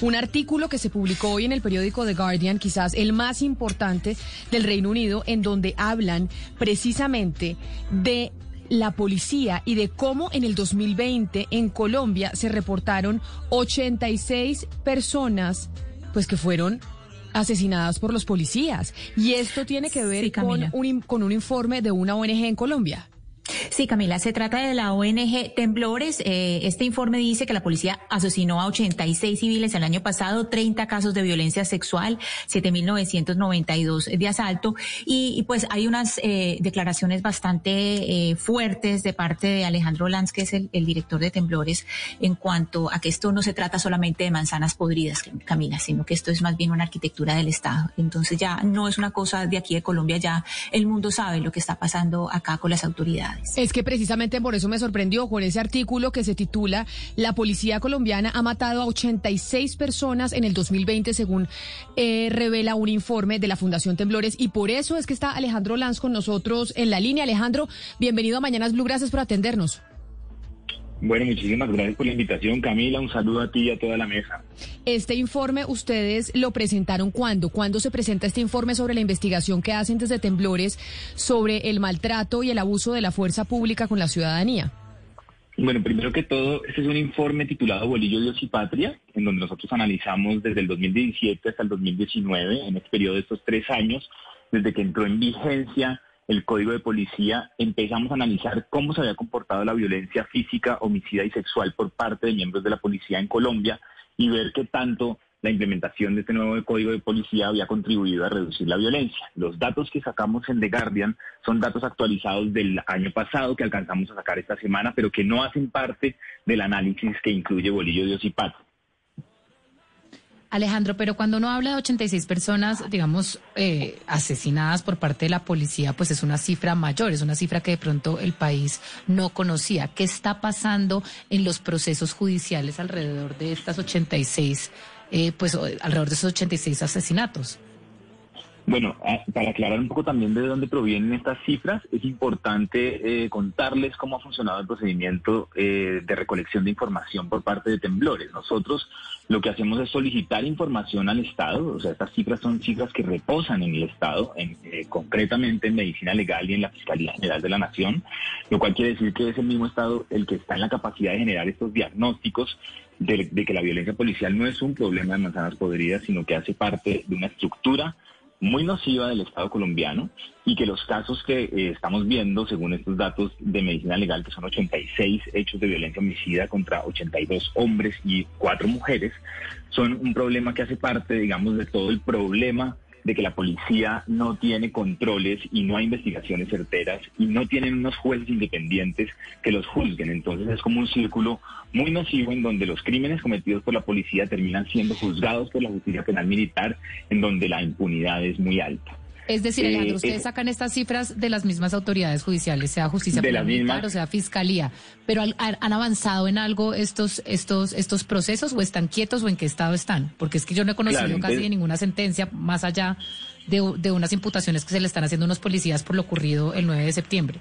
Un artículo que se publicó hoy en el periódico The Guardian, quizás el más importante del Reino Unido, en donde hablan precisamente de la policía y de cómo en el 2020 en Colombia se reportaron 86 personas pues que fueron asesinadas por los policías. Y esto tiene que ver con, un, con un informe de una ONG en Colombia. Sí, Camila, se trata de la ONG Temblores. Eh, este informe dice que la policía asesinó a 86 civiles el año pasado, 30 casos de violencia sexual, 7.992 de asalto y, pues hay unas eh, declaraciones bastante eh, fuertes de parte de Alejandro Lanz, que es el, director de Temblores, en cuanto a que esto no se trata solamente de manzanas podridas, Camila, sino que esto es más bien una arquitectura del Estado. Entonces ya no es una cosa de aquí de Colombia, ya el mundo sabe lo que está pasando acá con las autoridades. Es que precisamente por eso me sorprendió con ese artículo que se titula La policía colombiana ha matado a 86 personas en el 2020 según eh, revela un informe de la Fundación Temblores y por eso es que está Alejandro Lanz con nosotros en la línea. Alejandro, bienvenido a Mañanas Blue, gracias por atendernos. Bueno, muchísimas gracias por la invitación, Camila. Un saludo a ti y a toda la mesa. Este informe, ¿ustedes lo presentaron cuándo? ¿Cuándo se presenta este informe sobre la investigación que hacen desde Temblores sobre el maltrato y el abuso de la fuerza pública con la ciudadanía? Bueno, primero que todo, este es un informe titulado Bolillo, Dios y Patria, en donde nosotros analizamos desde el 2017 hasta el 2019, en este periodo de estos tres años, desde que entró en vigencia el código de policía, empezamos a analizar cómo se había comportado la violencia física, homicida y sexual por parte de miembros de la policía en Colombia y ver qué tanto la implementación de este nuevo código de policía había contribuido a reducir la violencia. Los datos que sacamos en The Guardian son datos actualizados del año pasado que alcanzamos a sacar esta semana, pero que no hacen parte del análisis que incluye Bolillo de Ocipato. Alejandro, pero cuando uno habla de 86 personas, digamos, eh, asesinadas por parte de la policía, pues es una cifra mayor, es una cifra que de pronto el país no conocía. ¿Qué está pasando en los procesos judiciales alrededor de estas 86, eh, pues alrededor de esos 86 asesinatos? Bueno, para aclarar un poco también de dónde provienen estas cifras, es importante eh, contarles cómo ha funcionado el procedimiento eh, de recolección de información por parte de temblores. Nosotros lo que hacemos es solicitar información al Estado, o sea, estas cifras son cifras que reposan en el Estado, en, eh, concretamente en medicina legal y en la Fiscalía General de la Nación, lo cual quiere decir que es el mismo Estado el que está en la capacidad de generar estos diagnósticos de, de que la violencia policial no es un problema de manzanas podridas, sino que hace parte de una estructura muy nociva del Estado colombiano y que los casos que eh, estamos viendo, según estos datos de medicina legal, que son 86 hechos de violencia homicida contra 82 hombres y 4 mujeres, son un problema que hace parte, digamos, de todo el problema de que la policía no tiene controles y no hay investigaciones certeras y no tienen unos jueces independientes que los juzguen. Entonces es como un círculo muy nocivo en donde los crímenes cometidos por la policía terminan siendo juzgados por la justicia penal militar, en donde la impunidad es muy alta. Es decir, eh, Alejandro, ustedes sacan estas cifras de las mismas autoridades judiciales, sea justicia penal o sea fiscalía, pero han avanzado en algo estos estos estos procesos o están quietos o en qué estado están, porque es que yo no he conocido casi ninguna sentencia más allá de, de unas imputaciones que se le están haciendo a unos policías por lo ocurrido el 9 de septiembre.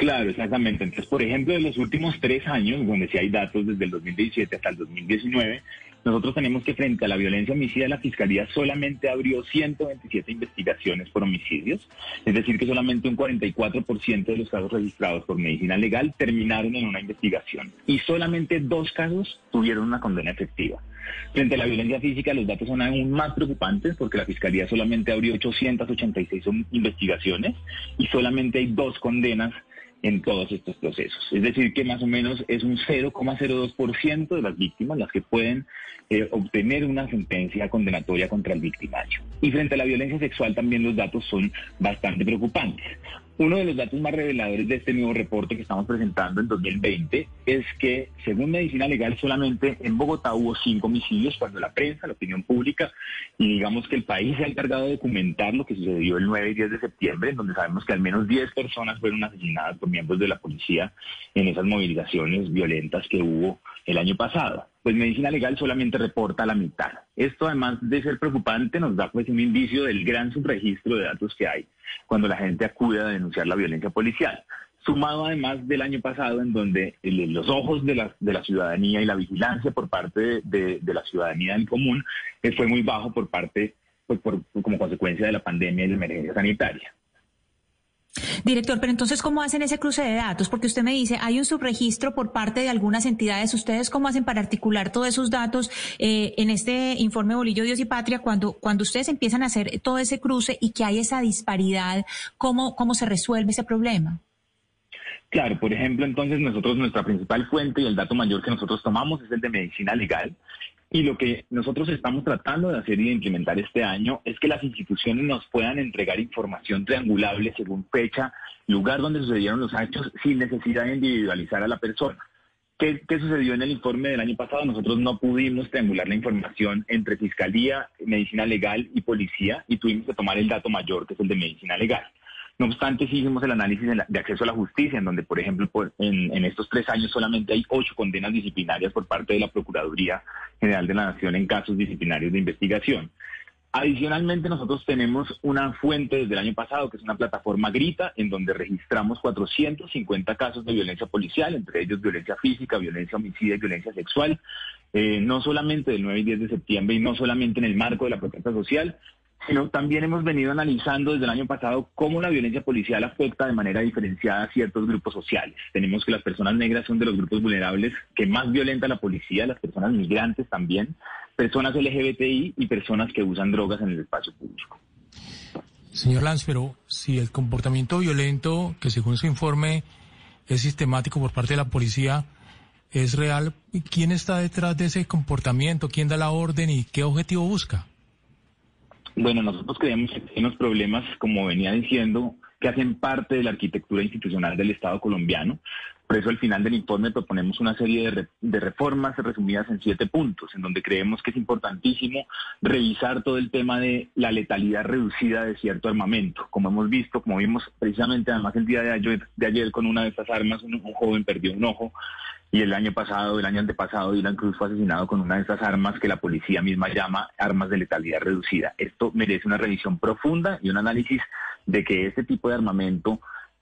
Claro, exactamente. Entonces, por ejemplo, de los últimos tres años, donde sí hay datos desde el 2017 hasta el 2019, nosotros tenemos que frente a la violencia homicida, la Fiscalía solamente abrió 127 investigaciones por homicidios, es decir, que solamente un 44% de los casos registrados por medicina legal terminaron en una investigación y solamente dos casos tuvieron una condena efectiva. Frente a la violencia física, los datos son aún más preocupantes porque la Fiscalía solamente abrió 886 investigaciones y solamente hay dos condenas en todos estos procesos. Es decir, que más o menos es un 0,02% de las víctimas las que pueden eh, obtener una sentencia condenatoria contra el victimario. Y frente a la violencia sexual también los datos son bastante preocupantes. Uno de los datos más reveladores de este nuevo reporte que estamos presentando en 2020 es que, según Medicina Legal, solamente en Bogotá hubo cinco homicidios cuando la prensa, la opinión pública y digamos que el país se ha encargado de documentar lo que sucedió el 9 y 10 de septiembre, en donde sabemos que al menos 10 personas fueron asesinadas por miembros de la policía en esas movilizaciones violentas que hubo el año pasado. Pues Medicina Legal solamente reporta la mitad. Esto, además de ser preocupante, nos da pues un indicio del gran subregistro de datos que hay cuando la gente acude a denunciar la violencia policial. Sumado además del año pasado, en donde los ojos de la, de la ciudadanía y la vigilancia por parte de, la ciudadanía en común eh, fue muy bajo por parte, pues, como consecuencia de la pandemia y la emergencia sanitaria. Director, pero entonces, ¿cómo hacen ese cruce de datos? Porque usted me dice, hay un subregistro por parte de algunas entidades. ¿Ustedes cómo hacen para articular todos esos datos eh, en este informe Bolillo, Dios y Patria? Cuando, cuando ustedes empiezan a hacer todo ese cruce y que hay esa disparidad, ¿cómo, cómo se resuelve ese problema? Claro, por ejemplo, entonces nosotros, nuestra principal fuente y el dato mayor que nosotros tomamos es el de medicina legal. Y lo que nosotros estamos tratando de hacer y de implementar este año es que las instituciones nos puedan entregar información triangulable según fecha, lugar donde sucedieron los hechos, sin necesidad de individualizar a la persona. ¿Qué, ¿Qué, sucedió en el informe del año pasado? Nosotros no pudimos triangular la información entre Fiscalía, Medicina Legal y Policía y tuvimos que tomar el dato mayor, que es el de Medicina Legal. No obstante, sí hicimos el análisis de acceso a la justicia, en donde, por ejemplo, en, estos tres años solamente hay ocho condenas disciplinarias por parte de la Procuraduría General de la Nación en casos disciplinarios de investigación. Adicionalmente, nosotros tenemos una fuente desde el año pasado, que es una plataforma Grita, en donde registramos 450 casos de violencia policial, entre ellos violencia física, violencia homicida y violencia sexual, eh, no solamente del 9 y 10 de septiembre y no solamente en el marco de la protesta social, sino también hemos venido analizando desde el año pasado cómo la violencia policial afecta de manera diferenciada a ciertos grupos sociales. Tenemos que las personas negras son de los grupos vulnerables que más violenta la policía, las personas migrantes también, personas LGBTI y personas que usan drogas en el espacio público. Señor Lanz, pero si el comportamiento violento, que según su informe es sistemático por parte de la policía, es real, ¿quién está detrás de ese comportamiento? ¿Quién da la orden y qué objetivo busca? Bueno, nosotros creemos que hay unos problemas, como venía diciendo, que hacen parte de la arquitectura institucional del Estado colombiano. Por eso al final del informe proponemos una serie de, de, reformas resumidas en siete puntos, en donde creemos que es importantísimo revisar todo el tema de la letalidad reducida de cierto armamento. Como hemos visto, como vimos precisamente además el día de ayer, de ayer con una de estas armas, un joven perdió un ojo y el año pasado, el año antepasado, Dylan Cruz fue asesinado con una de esas armas que la policía misma llama armas de letalidad reducida. Esto merece una revisión profunda y un análisis de que este tipo de armamento,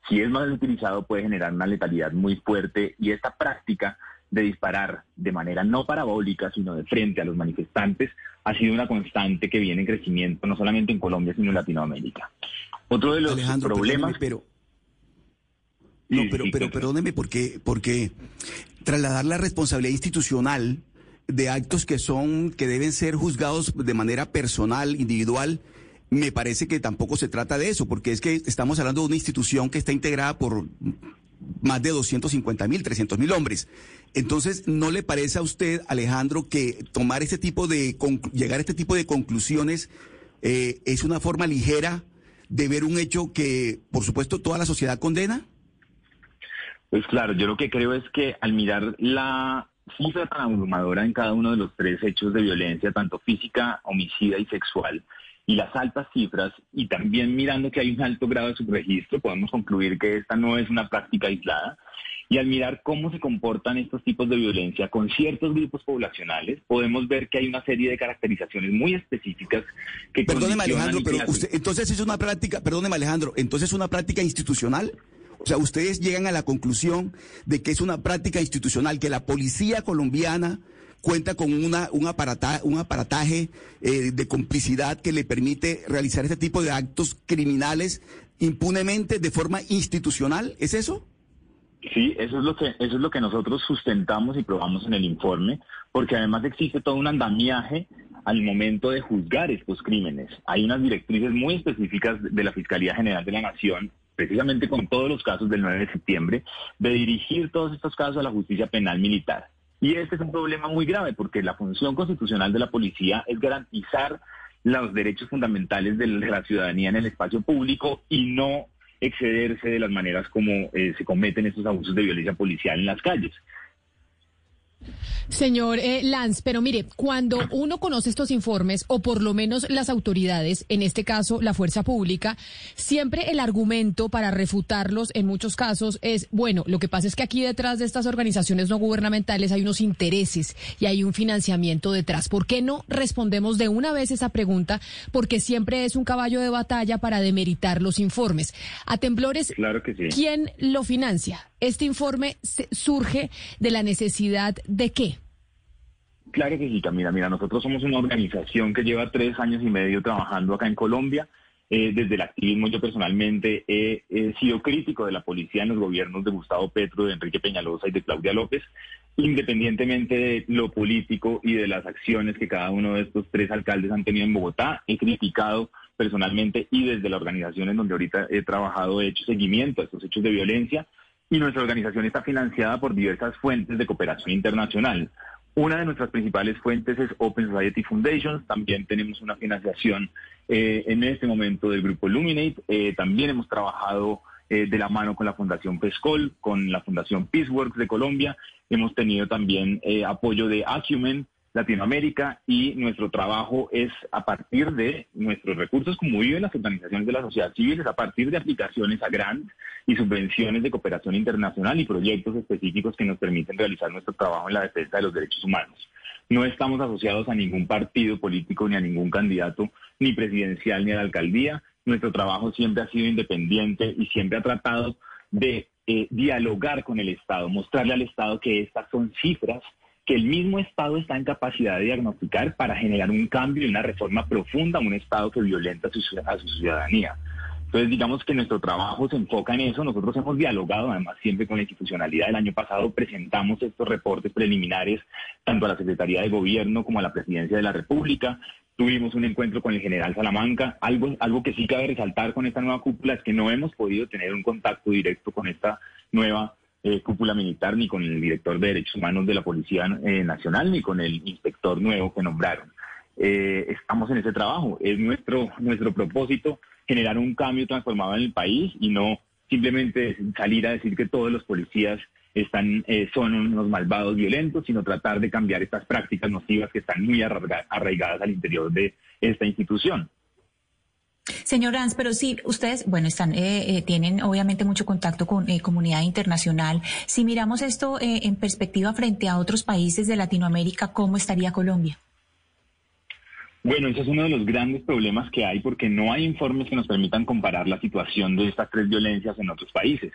si es mal utilizado, puede generar una letalidad muy fuerte y esta práctica de disparar de manera no parabólica, sino de frente a los manifestantes, ha sido una constante que viene en crecimiento no solamente en Colombia, sino en Latinoamérica. Otro de los problemas... Pero... No, pero, pero perdóneme, porque, porque trasladar la responsabilidad institucional de actos que son, que deben ser juzgados de manera personal, individual, me parece que tampoco se trata de eso, porque es que estamos hablando de una institución que está integrada por más de 250 mil, 300 mil hombres. Entonces, ¿no le parece a usted, Alejandro, que tomar este tipo de, llegar a este tipo de conclusiones eh, es una forma ligera de ver un hecho que, por supuesto, toda la sociedad condena? Pues claro, yo lo que creo es que al mirar la cifra tan abrumadora en cada uno de los tres hechos de violencia, tanto física, homicida y sexual, y las altas cifras, y también mirando que hay un alto grado de subregistro, podemos concluir que esta no es una práctica aislada. Y al mirar cómo se comportan estos tipos de violencia con ciertos grupos poblacionales, podemos ver que hay una serie de caracterizaciones muy específicas que... Perdóneme Alejandro, pero usted, entonces es una práctica, perdóneme Alejandro, entonces es una práctica institucional. O sea, ustedes llegan a la conclusión de que es una práctica institucional, que la policía colombiana cuenta con una, un, un aparataje eh, de complicidad que le permite realizar este tipo de actos criminales impunemente de forma institucional. ¿Es eso? Sí, eso es lo que eso es lo que nosotros sustentamos y probamos en el informe, porque además existe todo un andamiaje al momento de juzgar estos crímenes. Hay unas directrices muy específicas de la Fiscalía General de la Nación precisamente con todos los casos del 9 de septiembre, de dirigir todos estos casos a la justicia penal militar. Y este es un problema muy grave porque la función constitucional de la policía es garantizar los derechos fundamentales de la ciudadanía en el espacio público y no excederse de las maneras como eh, se cometen estos abusos de violencia policial en las calles. Señor eh, Lanz, pero mire, cuando uno conoce estos informes, o por lo menos las autoridades, en este caso la fuerza pública, siempre el argumento para refutarlos en muchos casos es, bueno, lo que pasa es que aquí detrás de estas organizaciones no gubernamentales hay unos intereses y hay un financiamiento detrás. ¿Por qué no respondemos de una vez esa pregunta? Porque siempre es un caballo de batalla para demeritar los informes. A temblores, claro que sí. ¿quién lo financia? ¿Este informe surge de la necesidad de qué? Claro que sí, Camila. Mira, nosotros somos una organización que lleva tres años y medio trabajando acá en Colombia. Eh, desde el activismo yo personalmente he, sido crítico de la policía en los gobiernos de Gustavo Petro, de Enrique Peñalosa y de Claudia López, independientemente de lo político y de las acciones que cada uno de estos tres alcaldes han tenido en Bogotá. He criticado personalmente y desde la organización en donde ahorita he trabajado he hecho seguimiento a estos hechos de violencia y nuestra organización está financiada por diversas fuentes de cooperación internacional. Una de nuestras principales fuentes es Open Society Foundation. También tenemos una financiación eh, en este momento del grupo Luminate. Eh, también hemos trabajado eh, de la mano con la Fundación PESCOL, con la Fundación Peaceworks de Colombia. Hemos tenido también apoyo de Acumen, Latinoamérica y nuestro trabajo es a partir de nuestros recursos, como viven las organizaciones de la sociedad civil, es a partir de aplicaciones a grants y subvenciones de cooperación internacional y proyectos específicos que nos permiten realizar nuestro trabajo en la defensa de los derechos humanos. No estamos asociados a ningún partido político ni a ningún candidato, ni presidencial ni a la alcaldía. Nuestro trabajo siempre ha sido independiente y siempre ha tratado de eh, dialogar con el Estado, mostrarle al Estado que estas son cifras que el mismo Estado está en capacidad de diagnosticar para generar un cambio y una reforma profunda a un Estado que violenta a su, ciudadanía. Entonces, digamos que nuestro trabajo se enfoca en eso. Nosotros hemos dialogado, además, siempre con la institucionalidad. El año pasado presentamos estos reportes preliminares tanto a la Secretaría de Gobierno como a la Presidencia de la República. Tuvimos un encuentro con el general Salamanca. Algo, algo que sí cabe resaltar con esta nueva cúpula es que no hemos podido tener un contacto directo con esta nueva eh, cúpula militar, ni con el director de Derechos Humanos de la Policía eh, Nacional, ni con el inspector nuevo que nombraron. Eh, estamos en ese trabajo. Es nuestro, nuestro propósito generar un cambio transformado en el país y no simplemente salir a decir que todos los policías están, son unos malvados violentos, sino tratar de cambiar estas prácticas nocivas que están muy arraigadas al interior de esta institución. Señor Ranz, pero sí, ustedes, bueno, están, eh, eh, tienen obviamente mucho contacto con eh, comunidad internacional. Si miramos esto en perspectiva frente a otros países de Latinoamérica, ¿cómo estaría Colombia? Bueno, ese es uno de los grandes problemas que hay porque no hay informes que nos permitan comparar la situación de estas tres violencias en otros países.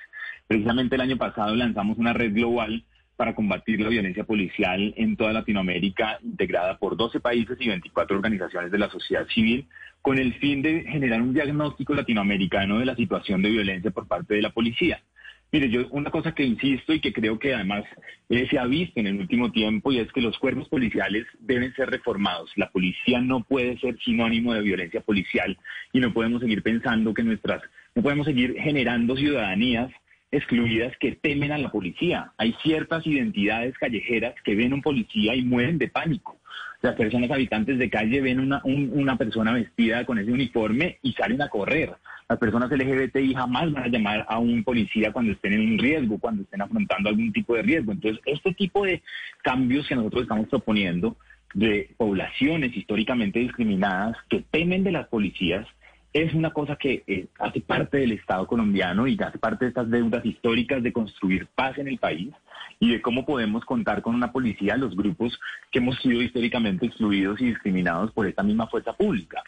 Precisamente el año pasado lanzamos una red global para combatir la violencia policial en toda Latinoamérica, integrada por 12 países y 24 organizaciones de la sociedad civil, con el fin de generar un diagnóstico latinoamericano de la situación de violencia por parte de la policía. Mire, yo una cosa que insisto y que creo que además eh, se ha visto en el último tiempo y es que los cuerpos policiales deben ser reformados. La policía no puede ser sinónimo de violencia policial y no podemos seguir pensando que nuestras, no podemos seguir generando ciudadanías excluidas que temen a la policía. Hay ciertas identidades callejeras que ven un policía y mueren de pánico. Las personas habitantes de calle ven una, una persona vestida con ese uniforme y salen a correr. Las personas LGBTI jamás van a llamar a un policía cuando estén en un riesgo, cuando estén afrontando algún tipo de riesgo. Entonces, este tipo de cambios que nosotros estamos proponiendo de poblaciones históricamente discriminadas que temen de las policías, es una cosa que eh, hace parte del Estado colombiano y hace parte de estas deudas históricas de construir paz en el país y de cómo podemos contar con una policía, los grupos que hemos sido históricamente excluidos y discriminados por esta misma fuerza pública.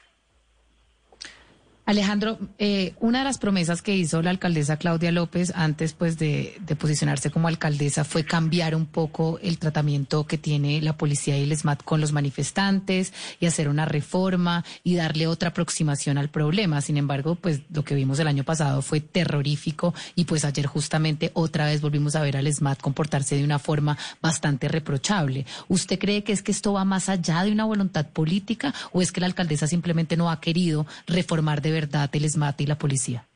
Alejandro, eh, una de las promesas que hizo la alcaldesa Claudia López antes pues de, posicionarse como alcaldesa fue cambiar un poco el tratamiento que tiene la policía y el SMAT con los manifestantes y hacer una reforma y darle otra aproximación al problema. Sin embargo, pues lo que vimos el año pasado fue terrorífico y pues ayer justamente otra vez volvimos a ver al SMAT comportarse de una forma bastante reprochable. ¿Usted cree que es que esto va más allá de una voluntad política o es que la alcaldesa simplemente no ha querido reformar de verdad el SMAT y la policía?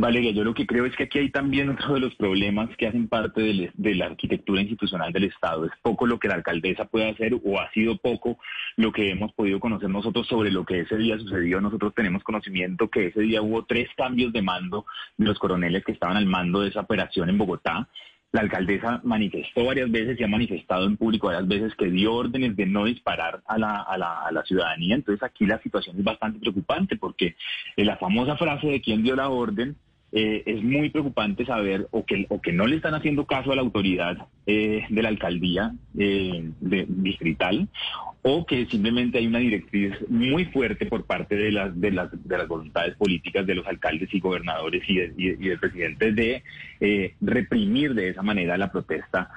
Valeria, yo lo que creo es que aquí hay también otro de los problemas que hacen parte de, la arquitectura institucional del Estado. Es poco lo que la alcaldesa puede hacer o ha sido poco lo que hemos podido conocer nosotros sobre lo que ese día sucedió. Nosotros tenemos conocimiento que ese día hubo tres cambios de mando de los coroneles que estaban al mando de esa operación en Bogotá. La alcaldesa manifestó varias veces y ha manifestado en público varias veces que dio órdenes de no disparar a la, a la, a la ciudadanía. Entonces aquí la situación es bastante preocupante porque la famosa frase de quién dio la orden eh, es muy preocupante saber o que, o que no le están haciendo caso a la autoridad eh, de la alcaldía eh, de, distrital o que simplemente hay una directriz muy fuerte por parte de las, de las, de las voluntades políticas de los alcaldes y gobernadores y, y, y del presidente de reprimir de esa manera la protesta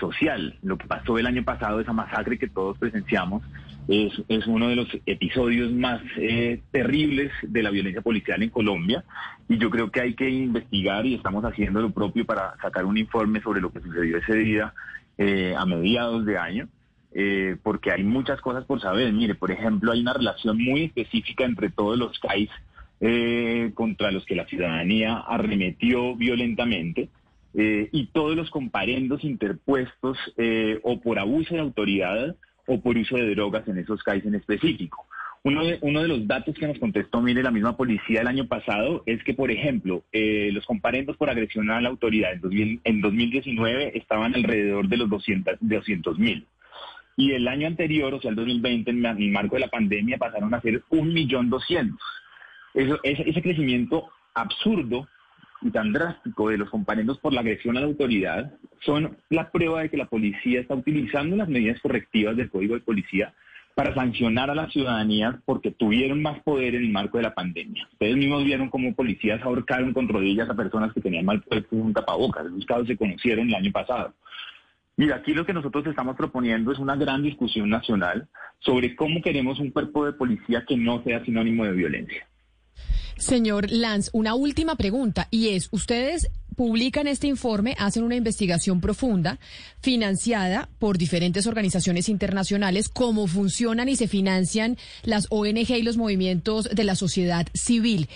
social. Lo que pasó el año pasado, esa masacre que todos presenciamos, es, es uno de los episodios más eh, terribles de la violencia policial en Colombia y yo creo que hay que investigar y estamos haciendo lo propio para sacar un informe sobre lo que sucedió ese día eh, a mediados de año. Eh, porque hay muchas cosas por saber. Mire, por ejemplo, hay una relación muy específica entre todos los CAIs contra los que la ciudadanía arremetió violentamente y todos los comparendos interpuestos o por abuso de autoridad o por uso de drogas en esos CAIs en específico. Uno de, uno de los datos que nos contestó, mire, la misma policía el año pasado es que, por ejemplo, eh, los comparendos por agresión a la autoridad en, en 2019 estaban alrededor de los 200 mil. Y el año anterior, o sea, el 2020, en el marco de la pandemia, pasaron a ser un millón doscientos. Eso, ese, ese crecimiento absurdo y tan drástico de los comparendos por la agresión a la autoridad son la prueba de que la policía está utilizando las medidas correctivas del Código de Policía para sancionar a la ciudadanía porque tuvieron más poder en el marco de la pandemia. Ustedes mismos vieron cómo policías ahorcaron con rodillas a personas que tenían mal puesto un tapabocas. Esos casos se conocieron el año pasado. Mira, aquí lo que nosotros estamos proponiendo es una gran discusión nacional sobre cómo queremos un cuerpo de policía que no sea sinónimo de violencia. Señor Lanz, una última pregunta y es, ustedes publican este informe, hacen una investigación profunda financiada por diferentes organizaciones internacionales, cómo funcionan y se financian las ONG y los movimientos de la sociedad civil.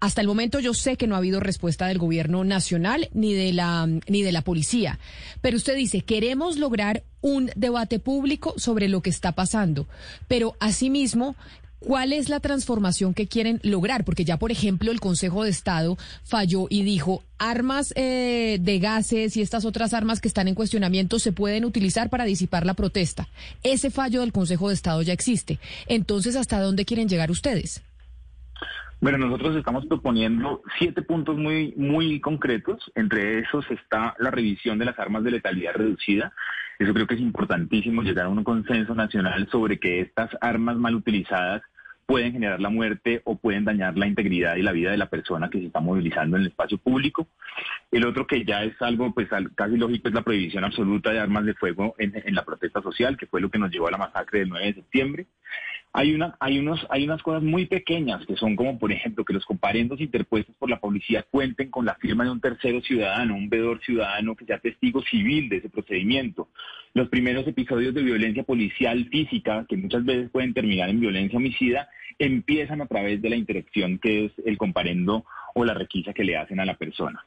Hasta el momento yo sé que no ha habido respuesta del gobierno nacional ni de la ni de la policía, pero usted dice, "Queremos lograr un debate público sobre lo que está pasando", pero asimismo ¿Cuál es la transformación que quieren lograr? Porque ya, por ejemplo, el Consejo de Estado falló y dijo, armas eh, de gases y estas otras armas que están en cuestionamiento se pueden utilizar para disipar la protesta. Ese fallo del Consejo de Estado ya existe. Entonces, ¿hasta dónde quieren llegar ustedes? Bueno, nosotros estamos proponiendo siete puntos muy, muy concretos. Entre esos está la revisión de las armas de letalidad reducida. Eso creo que es importantísimo, llegar a un consenso nacional sobre que estas armas mal utilizadas pueden generar la muerte o pueden dañar la integridad y la vida de la persona que se está movilizando en el espacio público. El otro que ya es algo pues casi lógico es la prohibición absoluta de armas de fuego en, en la protesta social, que fue lo que nos llevó a la masacre del 9 de septiembre. Hay, una, hay, unos, hay unas cosas muy pequeñas que son como, por ejemplo, que los comparendos interpuestos por la policía cuenten con la firma de un tercero ciudadano, un vedor ciudadano que sea testigo civil de ese procedimiento. Los primeros episodios de violencia policial física, que muchas veces pueden terminar en violencia homicida, empiezan a través de la interacción que es el comparendo o la requisa que le hacen a la persona.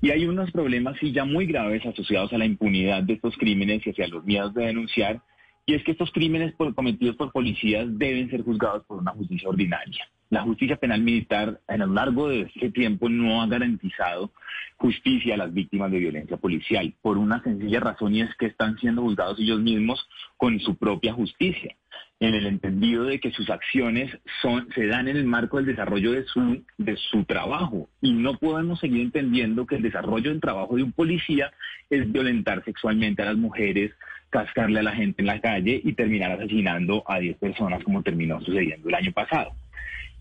Y hay unos problemas sí ya muy graves asociados a la impunidad de estos crímenes y hacia los miedos de denunciar, y es que estos crímenes cometidos por policías deben ser juzgados por una justicia ordinaria. La justicia penal militar a lo largo de este tiempo no ha garantizado justicia a las víctimas de violencia policial por una sencilla razón y es que están siendo juzgados ellos mismos con su propia justicia en el entendido de que sus acciones son, se dan en el marco del desarrollo de su, de su trabajo. Y no podemos seguir entendiendo que el desarrollo del trabajo de un policía es violentar sexualmente a las mujeres, cascarle a la gente en la calle y terminar asesinando a 10 personas como terminó sucediendo el año pasado.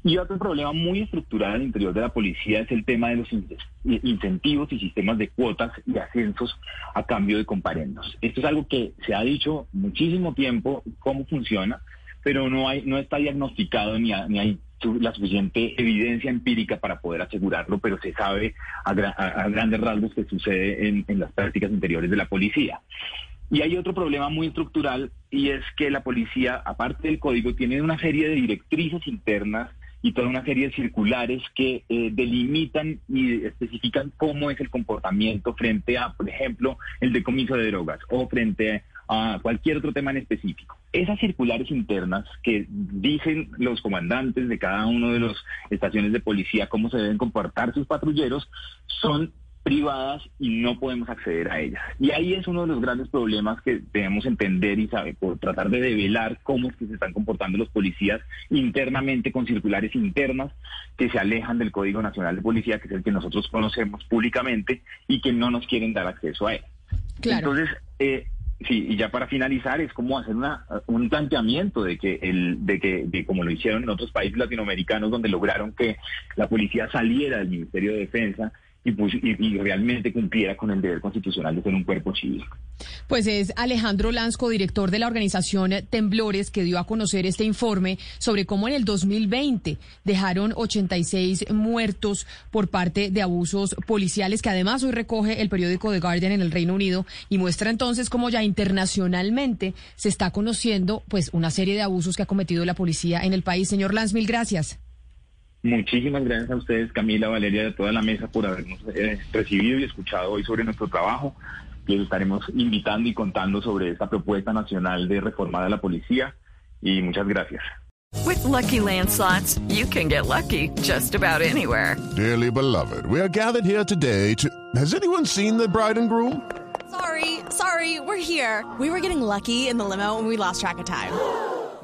Y otro problema muy estructural al interior de la policía es el tema de los incentivos y sistemas de cuotas y ascensos a cambio de comparendos. Esto es algo que se ha dicho muchísimo tiempo cómo funciona, pero no hay no está diagnosticado ni, ni hay la suficiente evidencia empírica para poder asegurarlo, pero se sabe a, grandes rasgos que sucede en las prácticas interiores de la policía. Y hay otro problema muy estructural y es que la policía, aparte del código, tiene una serie de directrices internas y toda una serie de circulares que eh, delimitan y especifican cómo es el comportamiento frente a, por ejemplo, el decomiso de drogas o frente a cualquier otro tema en específico. Esas circulares internas que dicen los comandantes de cada uno de las estaciones de policía cómo se deben comportar sus patrulleros son privadas y no podemos acceder a ellas. Y ahí es uno de los grandes problemas que debemos entender y saber, por tratar de develar cómo es que se están comportando los policías internamente con circulares internas que se alejan del Código Nacional de Policía, que es el que nosotros conocemos públicamente y que no nos quieren dar acceso a él. Entonces, eh, Sí, y ya para finalizar es como hacer una, un planteamiento de que el, de que, de como lo hicieron en otros países latinoamericanos donde lograron que la policía saliera del Ministerio de Defensa pues, y, realmente cumpliera con el deber constitucional de ser un cuerpo civil. Pues es Alejandro Lansco, director de la organización Temblores, que dio a conocer este informe sobre cómo en el 2020 dejaron 86 muertos por parte de abusos policiales, que además hoy recoge el periódico The Guardian en el Reino Unido y muestra entonces cómo ya internacionalmente se está conociendo pues una serie de abusos que ha cometido la policía en el país. Señor Lanz, mil gracias. Muchísimas gracias a ustedes, Camila, Valeria, de toda la mesa, por habernos eh, recibido y escuchado hoy sobre nuestro trabajo. Les estaremos invitando y contando sobre esta propuesta nacional de reforma de la policía. Y muchas gracias. With lucky landslots, you can get lucky just about anywhere. Dearly beloved, we are gathered here today to. Has anyone seen the bride and groom? Sorry, sorry, we're here. We were getting lucky in the limo and we lost track of time.